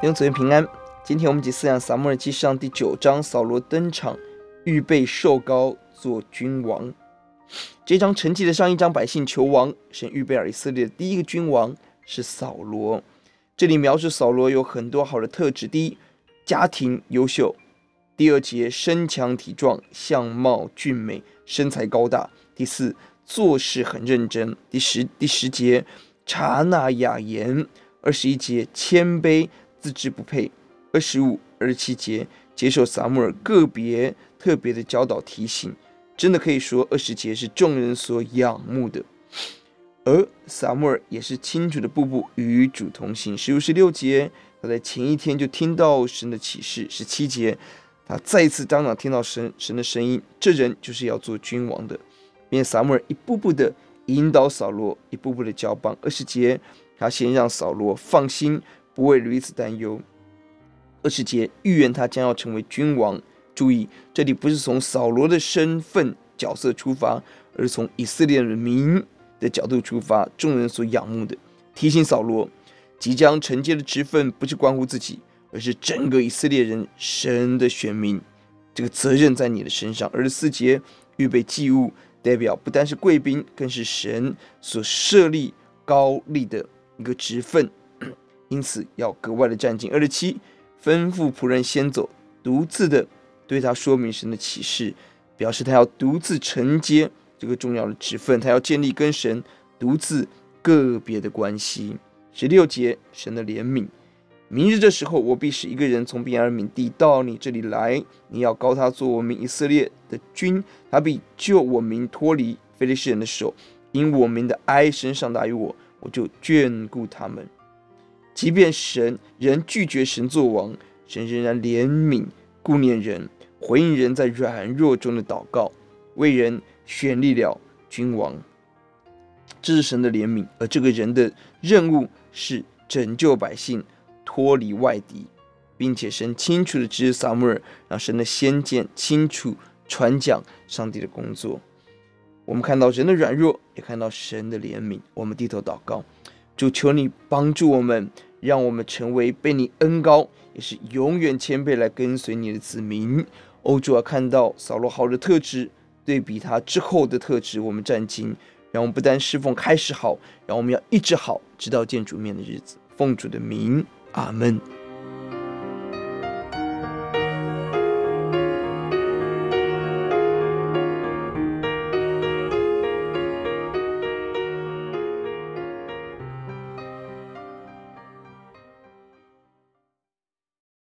弟兄姊妹平安。今天我们解思想撒母耳记上第九章，扫罗登场，预备受膏做君王。这章承继了上一章，百姓求王，神预备以色列的第一个君王是扫罗。这里描述扫罗有很多好的特质：第一，家庭优秀；第二节，身强体壮，相貌俊美，身材高大；第四，做事很认真；第十第十节，察纳雅言；二十一节，谦卑。自知不配，二十五、二十七节接受撒母耳个别特别的教导提醒，真的可以说二十节是众人所仰慕的。而撒母耳也是清楚的步步与主同行。十五、十六节他在前一天就听到神的启示。十七节他再次当场听到神神的声音，这人就是要做君王的。并撒母耳一步步的引导扫罗，一步步的交棒。二十节他先让扫罗放心。不为如此担忧。二十节预言他将要成为君王。注意，这里不是从扫罗的身份角色出发，而是从以色列人民的角度出发，众人所仰慕的。提醒扫罗，即将承接的职分不是关乎自己，而是整个以色列人神的选民。这个责任在你的身上。二十四节预备祭物，代表不单是贵宾，更是神所设立高立的一个职分。因此要格外的战兢。二十七，吩咐仆人先走，独自的对他说明神的启示，表示他要独自承接这个重要的职分，他要建立跟神独自个别的关系。十六节，神的怜悯。明日这时候，我必使一个人从便雅悯地到你这里来，你要膏他做我民以色列的君，他必救我民脱离非利士人的手，因我民的哀声上达于我，我就眷顾他们。即便神人拒绝神做王，神仍然怜悯顾念人，回应人在软弱中的祷告，为人选立了君王。这是神的怜悯，而这个人的任务是拯救百姓脱离外敌，并且神清楚的指示撒母耳，让神的先见清楚传讲上帝的工作。我们看到人的软弱，也看到神的怜悯。我们低头祷告，主求你帮助我们。让我们成为被你恩高，也是永远谦卑来跟随你的子民。欧主啊看到扫罗好的特质，对比他之后的特质，我们战兢。让我们不但侍奉开始好，让我们要一直好，直到见主面的日子。奉主的名，阿门。